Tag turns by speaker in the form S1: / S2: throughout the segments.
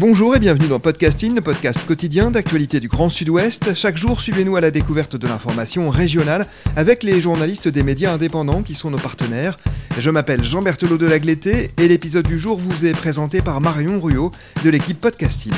S1: Bonjour et bienvenue dans Podcasting, le podcast quotidien d'actualité du Grand Sud-Ouest. Chaque jour, suivez-nous à la découverte de l'information régionale avec les journalistes des médias indépendants qui sont nos partenaires. Je m'appelle Jean Berthelot de Lagleté et l'épisode du jour vous est présenté par Marion Ruot de l'équipe Podcasting.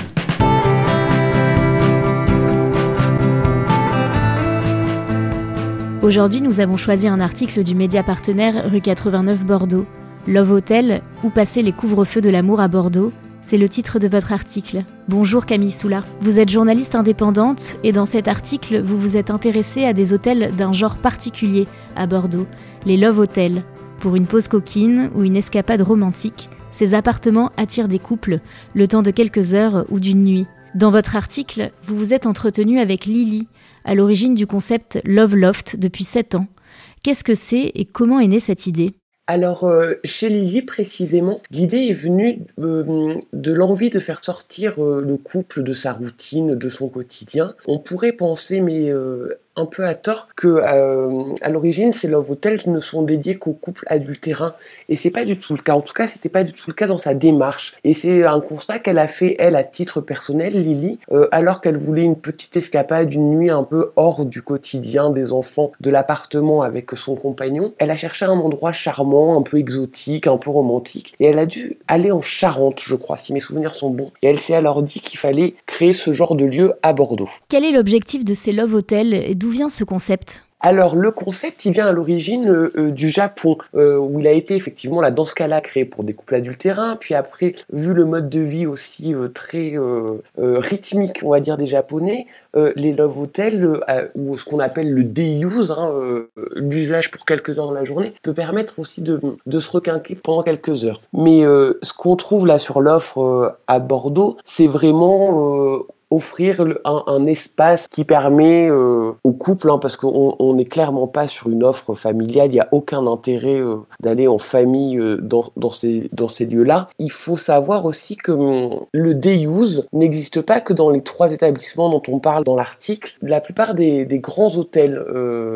S2: Aujourd'hui, nous avons choisi un article du média partenaire rue 89 Bordeaux. Love Hotel, où passer les couvre-feux de l'amour à Bordeaux, c'est le titre de votre article. Bonjour Camille Soula. Vous êtes journaliste indépendante et dans cet article, vous vous êtes intéressée à des hôtels d'un genre particulier à Bordeaux, les Love Hotels. Pour une pause coquine ou une escapade romantique, ces appartements attirent des couples le temps de quelques heures ou d'une nuit. Dans votre article, vous vous êtes entretenu avec Lily, à l'origine du concept Love Loft depuis 7 ans. Qu'est-ce que c'est et comment est née cette idée?
S3: Alors, euh, chez Lily précisément, l'idée est venue euh, de l'envie de faire sortir euh, le couple de sa routine, de son quotidien. On pourrait penser, mais un peu à tort que euh, à l'origine ces love hotels ne sont dédiés qu'aux couples adultérins. Et c'est pas du tout le cas. En tout cas c'était pas du tout le cas dans sa démarche. Et c'est un constat qu'elle a fait elle à titre personnel Lily euh, alors qu'elle voulait une petite escapade une nuit un peu hors du quotidien des enfants de l'appartement avec son compagnon. Elle a cherché un endroit charmant un peu exotique un peu romantique. Et elle a dû aller en Charente je crois si mes souvenirs sont bons. Et elle s'est alors dit qu'il fallait créer ce genre de lieu à Bordeaux.
S2: Quel est l'objectif de ces love hotels et d'où vient ce concept?
S3: Alors le concept, il vient à l'origine euh, euh, du Japon, euh, où il a été effectivement là dans ce cas-là pour des couples adultérins, puis après, vu le mode de vie aussi très rythmique, on va dire des Japonais, les love hotels ou ce qu'on appelle le day use, hein, l'usage pour quelques heures dans la journée, peut permettre aussi de se requinquer pendant quelques heures. Mais ce qu'on trouve là sur l'offre à Bordeaux, c'est vraiment offrir un, espace qui permet euh, au couple, hein, parce qu'on n'est clairement pas sur une offre familiale, il n'y a aucun intérêt euh, d'aller en famille euh, dans, ces, lieux-là. Il faut savoir aussi que hum, le day use n'existe pas que dans les trois établissements dont on parle dans l'article. La plupart des, des grands hôtels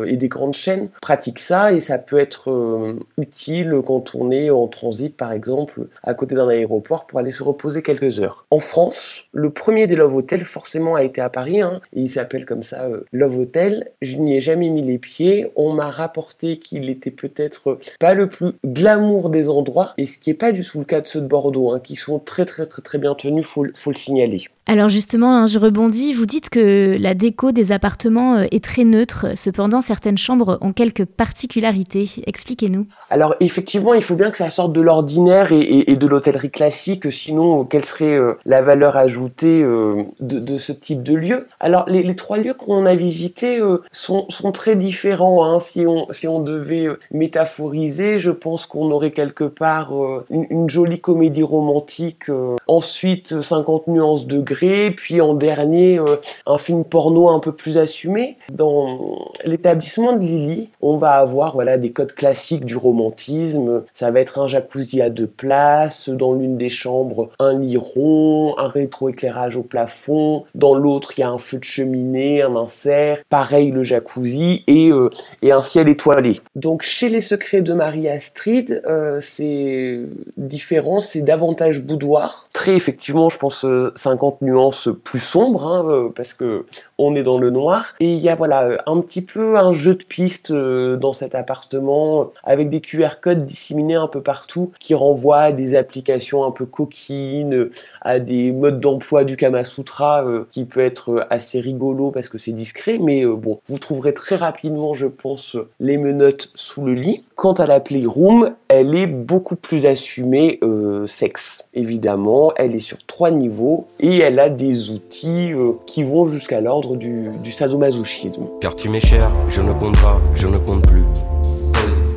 S3: et des grandes chaînes pratiquent ça et ça peut être utile quand on est en transit par exemple à côté d'un aéroport pour aller se reposer quelques heures. En France, le premier des love hotels forcément a été à Paris, hein, il s'appelle comme ça euh, Love Hotel. Je n'y ai jamais mis les pieds. On m'a rapporté qu'il était peut-être pas le plus glamour des endroits, et ce qui n'est pas du tout le cas de ceux de Bordeaux, hein, qui sont très très très très bien tenus, faut, faut le signaler.
S2: Alors justement, hein, je rebondis, vous dites que la déco des appartements euh, est très neutre, cependant certaines chambres ont quelques particularités. Expliquez-nous.
S3: Alors effectivement, il faut bien que ça sorte de l'ordinaire et, de l'hôtellerie classique, sinon quelle serait euh, la valeur ajoutée euh, de, ce type de lieu Alors les, trois lieux qu'on a visités sont, très différents. Hein. Si, on, si on devait métaphoriser, je pense qu'on aurait quelque part une, une, jolie comédie romantique, ensuite 50 nuances de gris puis en dernier, euh, un film porno un peu plus assumé. Dans l'établissement de Lily, on va avoir voilà des codes classiques du romantisme. Ça va être un jacuzzi à deux places, dans l'une des chambres, un lit rond, un rétroéclairage au plafond. Dans l'autre, il y a un feu de cheminée, un insert, pareil le jacuzzi et, euh, et un ciel étoilé. Donc chez les secrets de Marie Astrid, euh, c'est différent, c'est davantage boudoir. Très effectivement, je pense 50 nuance plus sombre, hein, euh, parce que on est dans le noir. Et il y a voilà un petit peu un jeu de pistes euh, dans cet appartement, avec des QR codes disséminés un peu partout, qui renvoient à des applications un peu coquines, à des modes d'emploi du Kama Sutra, euh, qui peut être assez rigolo parce que c'est discret, mais bon, vous trouverez très rapidement, je pense, les menottes sous le lit. Quant à la Playroom, elle est beaucoup plus assumée sexe, évidemment. Elle est sur trois niveaux et elle a des outils euh, qui vont jusqu'à l'ordre du, du sadomasochisme.
S4: Car tu m'es cher, je ne compte pas, je ne compte plus.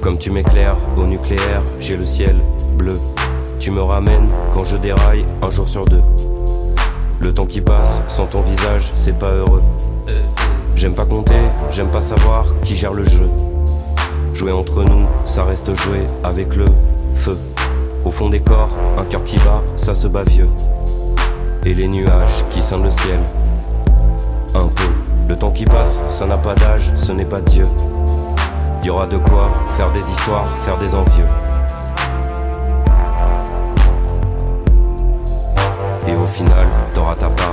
S4: Comme tu m'éclaires au nucléaire, j'ai le ciel bleu. Tu me ramènes quand je déraille un jour sur deux. Le temps qui passe sans ton visage, c'est pas heureux. J'aime pas compter, j'aime pas savoir qui gère le jeu. Jouer entre nous, ça reste jouer avec le feu. Au fond des corps, un cœur qui bat, ça se bat vieux et les nuages qui scindent le ciel. Un peu. Le temps qui passe, ça n'a pas d'âge, ce n'est pas Dieu. Y aura de quoi faire des histoires, faire des envieux. Et au final, pas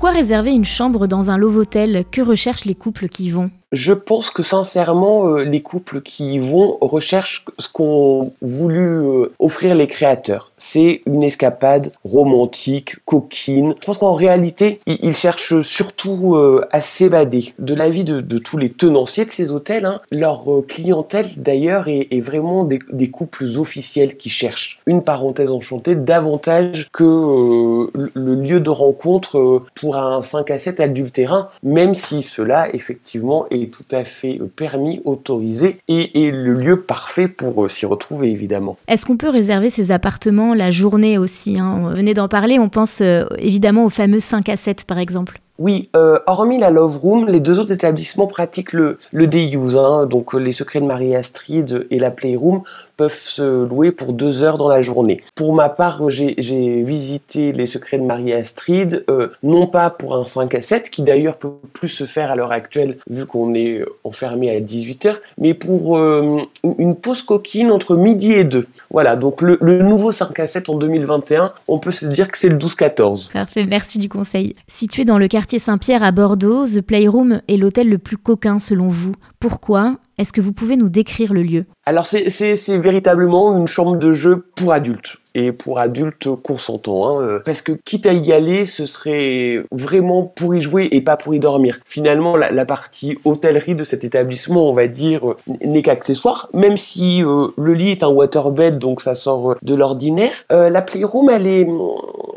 S2: Pourquoi réserver une chambre dans un love-hôtel Que recherchent les couples qui vont?
S3: Je pense que sincèrement, euh, les couples qui y vont recherchent ce qu'ont voulu euh, offrir les créateurs. C'est une escapade romantique, coquine. Je pense qu'en réalité, ils, cherchent surtout euh, à s'évader de la vie de, tous les tenanciers de ces hôtels. Hein. Leur clientèle, d'ailleurs, est, vraiment des, des, couples officiels qui cherchent une parenthèse enchantée davantage que le lieu de rencontre pour un 5 à 7 adultérin, même si cela, effectivement, est tout à fait permis, autorisé et, le lieu parfait pour euh, s'y retrouver évidemment.
S2: Est-ce qu'on peut réserver ces appartements la journée aussi hein? On venait d'en parler, on pense euh, évidemment aux fameux 5 à 7 par exemple.
S3: Oui, euh, hormis la Love Room, les deux autres établissements pratiquent le, le day use, hein, donc les Secrets de Marie-Astrid et la Playroom peuvent se louer pour deux heures dans la journée. Pour ma part, j'ai visité les secrets de Marie-Astrid, euh, non pas pour un 5 à 7, qui d'ailleurs peut plus se faire à l'heure actuelle vu qu'on est enfermé à 18h, mais pour euh, une pause coquine entre midi et 2. Voilà, donc le, le, nouveau 5 à 7 en 2021, on peut se dire que c'est le 12-14.
S2: Parfait, merci du conseil. Situé dans le quartier Saint-Pierre à Bordeaux, The Playroom est l'hôtel le plus coquin selon vous. Pourquoi? Est-ce que vous pouvez nous décrire le lieu?
S3: Alors c'est véritablement une chambre de jeu pour adultes et pour adultes consentants. Hein, euh, parce que quitte à y aller, ce serait vraiment pour y jouer et pas pour y dormir. Finalement, la, partie hôtellerie de cet établissement, on va dire, n'est qu'accessoire, même si euh, le lit est un waterbed, donc ça sort de l'ordinaire. Euh, la playroom, elle est,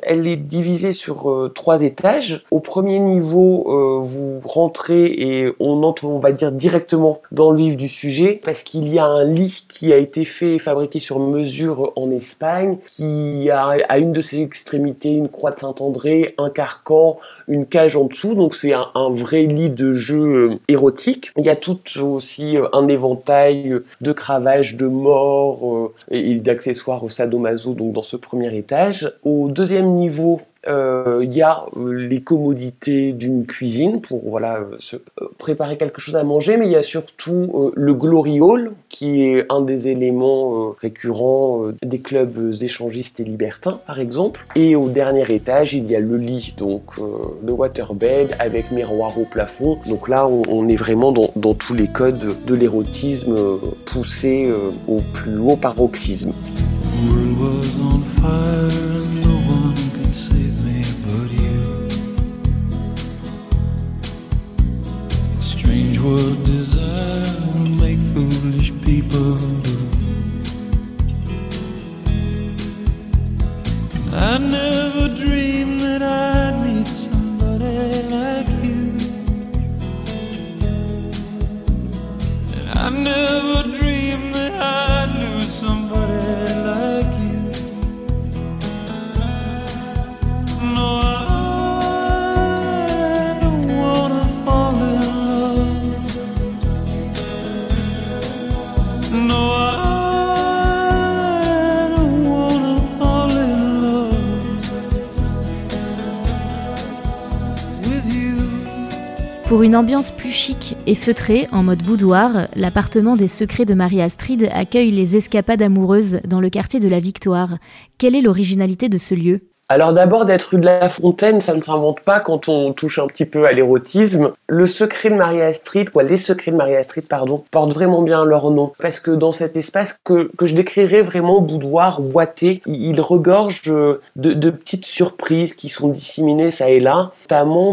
S3: elle est divisée sur trois étages. Au premier niveau, vous rentrez et on entre, on va dire, directement dans le vif du sujet, parce qu'il y a un lit qui a été fait et fabriqué sur mesure en Espagne, qui a à une de ses extrémités une croix de Saint-André, un carcan, une cage en dessous, donc c'est un, vrai lit de jeu euh, érotique. Il y a tout aussi euh, un éventail de cravages, de morts euh, et d'accessoires sadomaso donc dans ce premier étage. Au deuxième niveau, il y a euh, les commodités d'une cuisine pour voilà euh, se préparer quelque chose à manger, mais il y a surtout le glory hall qui est un des éléments récurrents des clubs échangistes et libertins par exemple. Et au dernier étage, il y a le lit, donc le waterbed avec miroir au plafond. Donc là, on, est vraiment dans, tous les codes de l'érotisme poussé au plus haut paroxysme.
S2: Une ambiance plus chic et feutrée, en mode boudoir, l'appartement des secrets de Marie-Astrid accueille les escapades amoureuses dans le quartier de la Victoire. Quelle est l'originalité de ce lieu?
S3: Alors d'abord d'être rue de la Fontaine, ça ne s'invente pas quand on touche un petit peu à l'érotisme. Le secret de Maria Astrid, les secrets de Maria Astrid, portent vraiment bien leur nom. Parce que dans cet espace que, je décrirais vraiment boudoir, boité, il regorge de, de petites surprises qui sont disséminées ça et là,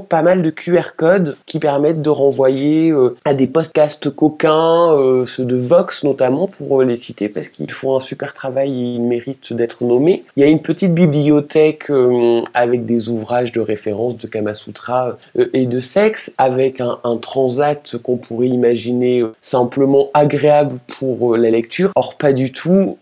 S3: pas mal de QR codes qui permettent de renvoyer euh, à des podcasts coquins, euh, ceux de Vox notamment pour les citer parce qu'ils font un super travail et ils méritent d'être nommés. Il y a une petite bibliothèque euh, avec des ouvrages de référence de Kamasutra euh, et de sexe, avec un, transat qu'on pourrait imaginer euh, simplement agréable pour la lecture. Or, pas du tout.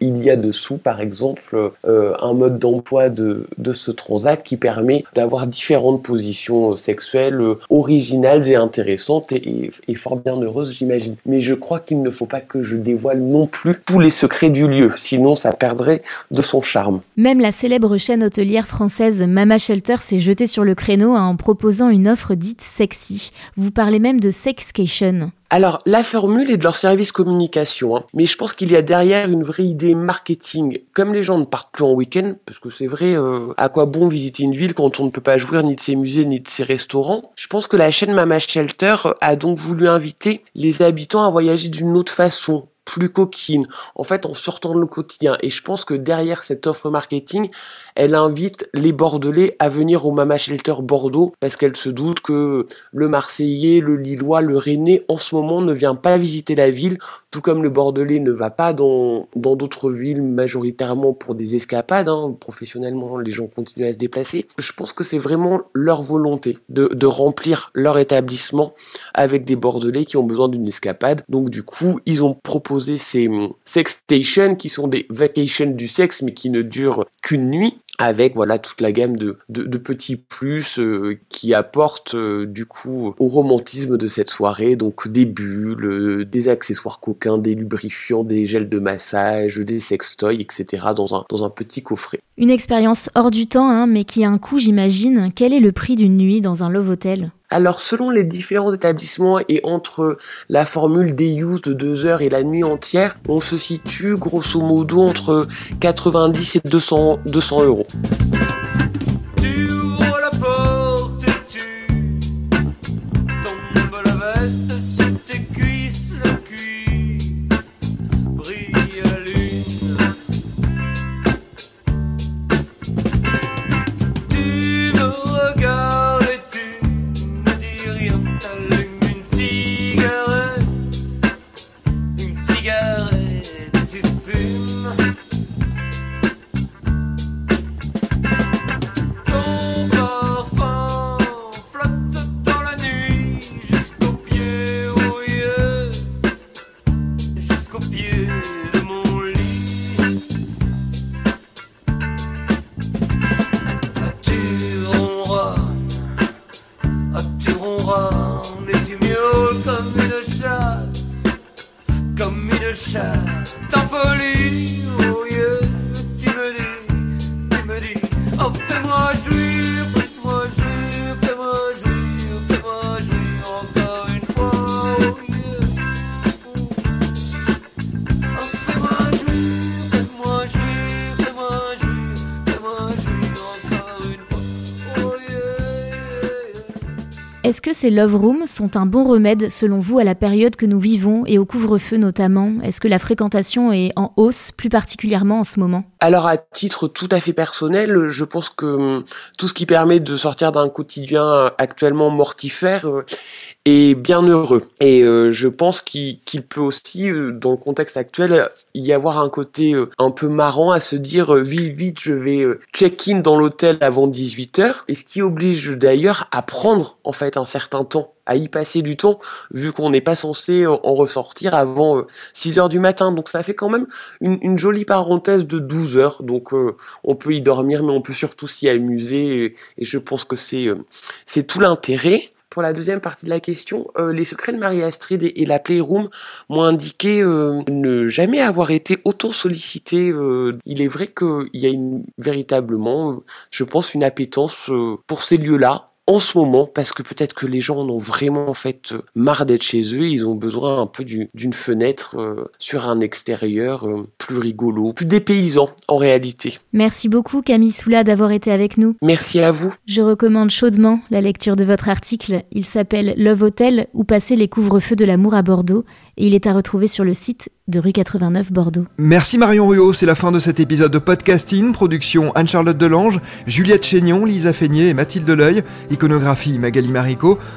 S3: il y a dessous, par exemple, un mode d'emploi de, de ce transat qui permet d'avoir différentes positions sexuelles originales et intéressantes et, et fort bien heureuses, j'imagine. Mais je crois qu'il ne faut pas que je dévoile non plus tous les secrets du lieu, sinon ça perdrait de son charme.
S2: Même la célèbre chaîne hôtelière française Mama Shelter s'est jetée sur le créneau en proposant une offre dite sexy. Vous parlez même de sexcation.
S3: Alors, la formule est de leur service communication, hein. mais je pense qu'il y a derrière une vraie idée marketing. Comme les gens ne partent plus en week-end, parce que c'est vrai, euh, à quoi bon visiter une ville quand on ne peut pas jouir ni de ses musées ni de ses restaurants? Je pense que la chaîne Mama Shelter a donc voulu inviter les habitants à voyager d'une autre façon, plus coquine, en fait en sortant de le quotidien. Et je pense que derrière cette offre marketing, elle invite les Bordelais à venir au Mama Shelter Bordeaux parce qu'elle se doute que le Marseillais, le Lillois, le Rennais en ce moment ne vient pas visiter la ville, tout comme le Bordelais ne va pas dans d'autres villes majoritairement pour des escapades. Hein. Professionnellement, les gens continuent à se déplacer. Je pense que c'est vraiment leur volonté de, de remplir leur établissement avec des Bordelais qui ont besoin d'une escapade. Donc du coup, ils ont proposé ces sex stations qui sont des vacations du sexe mais qui ne durent qu'une nuit avec voilà toute la gamme de, de, petits plus euh, qui apportent euh, du coup au romantisme de cette soirée donc des bulles, euh, des accessoires coquins, des lubrifiants, des gels de massage, des sextoys, etc. dans un, dans un petit coffret.
S2: Une expérience hors du temps, hein, mais qui a un coût j'imagine. Quel est le prix d'une nuit dans un Love Hotel?
S3: Alors selon les différents établissements et entre la formule day use de 2 heures et la nuit entière, on se situe grosso modo entre 90 et 200, 200 euros.
S2: Est-ce que ces love rooms sont un bon remède selon vous à la période que nous vivons et au couvre-feu notamment? Est-ce que la fréquentation est en hausse, plus particulièrement en ce moment?
S3: Alors à titre tout à fait personnel, je pense que hum, tout ce qui permet de sortir d'un quotidien actuellement mortifère euh, et bien heureux. Et euh, je pense qu'il peut aussi, euh, dans le contexte actuel, y avoir un côté euh, un peu marrant à se dire vite, vite, je vais check-in dans l'hôtel avant 18h, et ce qui oblige d'ailleurs à prendre en fait un certain temps à y passer du temps, vu qu'on n'est pas censé en ressortir avant 6 heures du matin. Donc ça fait quand même une, une jolie parenthèse de 12 heures. Donc on peut y dormir, mais on peut surtout s'y amuser. Et, et, je pense que c'est c'est tout l'intérêt pour la deuxième partie de la question, euh, les secrets de Marie-Astrid et, la Playroom m'ont indiqué euh, ne jamais avoir été autant sollicité. Euh. il est vrai qu'il y a une, véritablement, je pense, une appétence pour ces lieux-là en ce moment parce que peut-être que les gens en ont vraiment en fait euh, marre d'être chez eux, ils ont besoin un peu d'une fenêtre euh, sur un extérieur euh, plus rigolo, plus dépaysant en réalité.
S2: Merci beaucoup Camille Soula d'avoir été avec nous.
S3: Merci à vous.
S2: Je recommande chaudement la lecture de votre article. Il s'appelle Love Hotel ou passer les couvre-feux de l'amour à Bordeaux et il est à retrouver sur le site de rue 89 Bordeaux.
S1: Merci Marion Ruot, c'est la fin de cet épisode de podcasting, production Anne-Charlotte Delange, Juliette Chénion, Lisa Feignet et Mathilde Leuil, iconographie Magali Marico,